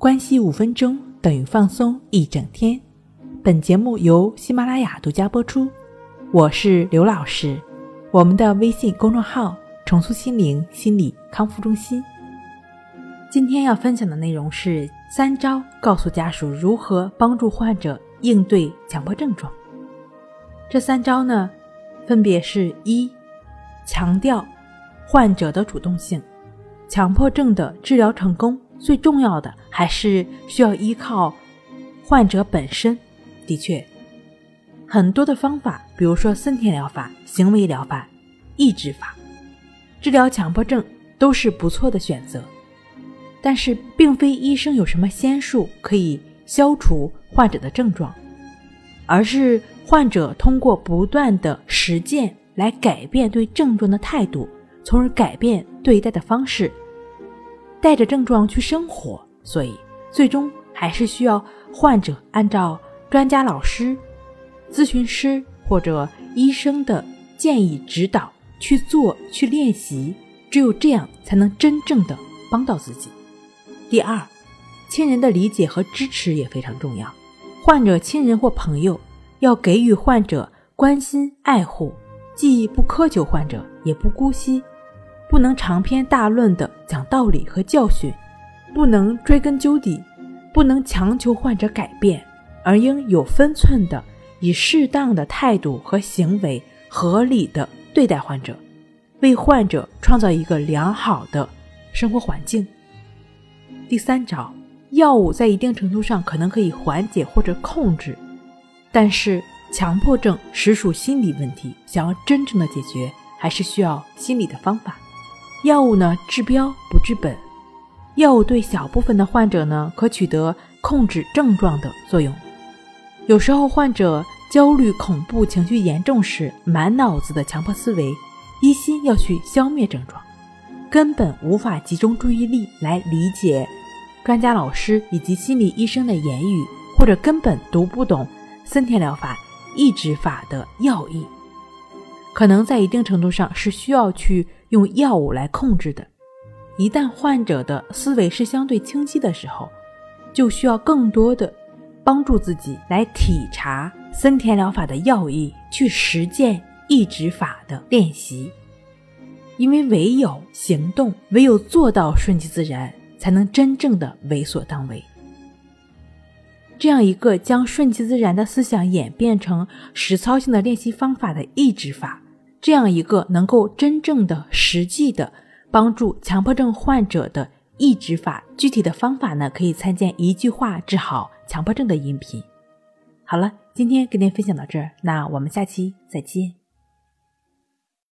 关系五分钟等于放松一整天。本节目由喜马拉雅独家播出。我是刘老师，我们的微信公众号“重塑心灵心理康复中心”。今天要分享的内容是三招告诉家属如何帮助患者应对强迫症状。这三招呢，分别是一，强调患者的主动性。强迫症的治疗成功。最重要的还是需要依靠患者本身。的确，很多的方法，比如说森田疗法、行为疗法、抑制法，治疗强迫症都是不错的选择。但是，并非医生有什么仙术可以消除患者的症状，而是患者通过不断的实践来改变对症状的态度，从而改变对待的方式。带着症状去生活，所以最终还是需要患者按照专家老师、咨询师或者医生的建议指导去做、去练习。只有这样，才能真正的帮到自己。第二，亲人的理解和支持也非常重要。患者亲人或朋友要给予患者关心、爱护，既不苛求患者，也不姑息。不能长篇大论的讲道理和教训，不能追根究底，不能强求患者改变，而应有分寸的以适当的态度和行为合理的对待患者，为患者创造一个良好的生活环境。第三招，药物在一定程度上可能可以缓解或者控制，但是强迫症实属心理问题，想要真正的解决，还是需要心理的方法。药物呢治标不治本，药物对小部分的患者呢可取得控制症状的作用。有时候患者焦虑、恐怖情绪严重时，满脑子的强迫思维，一心要去消灭症状，根本无法集中注意力来理解专家老师以及心理医生的言语，或者根本读不懂森田疗法、抑制法的要义。可能在一定程度上是需要去用药物来控制的。一旦患者的思维是相对清晰的时候，就需要更多的帮助自己来体察森田疗法的要义，去实践抑制法的练习。因为唯有行动，唯有做到顺其自然，才能真正的为所当为。这样一个将顺其自然的思想演变成实操性的练习方法的抑制法，这样一个能够真正的实际的帮助强迫症患者的抑制法，具体的方法呢，可以参见一句话治好强迫症的音频。好了，今天跟您分享到这儿，那我们下期再见。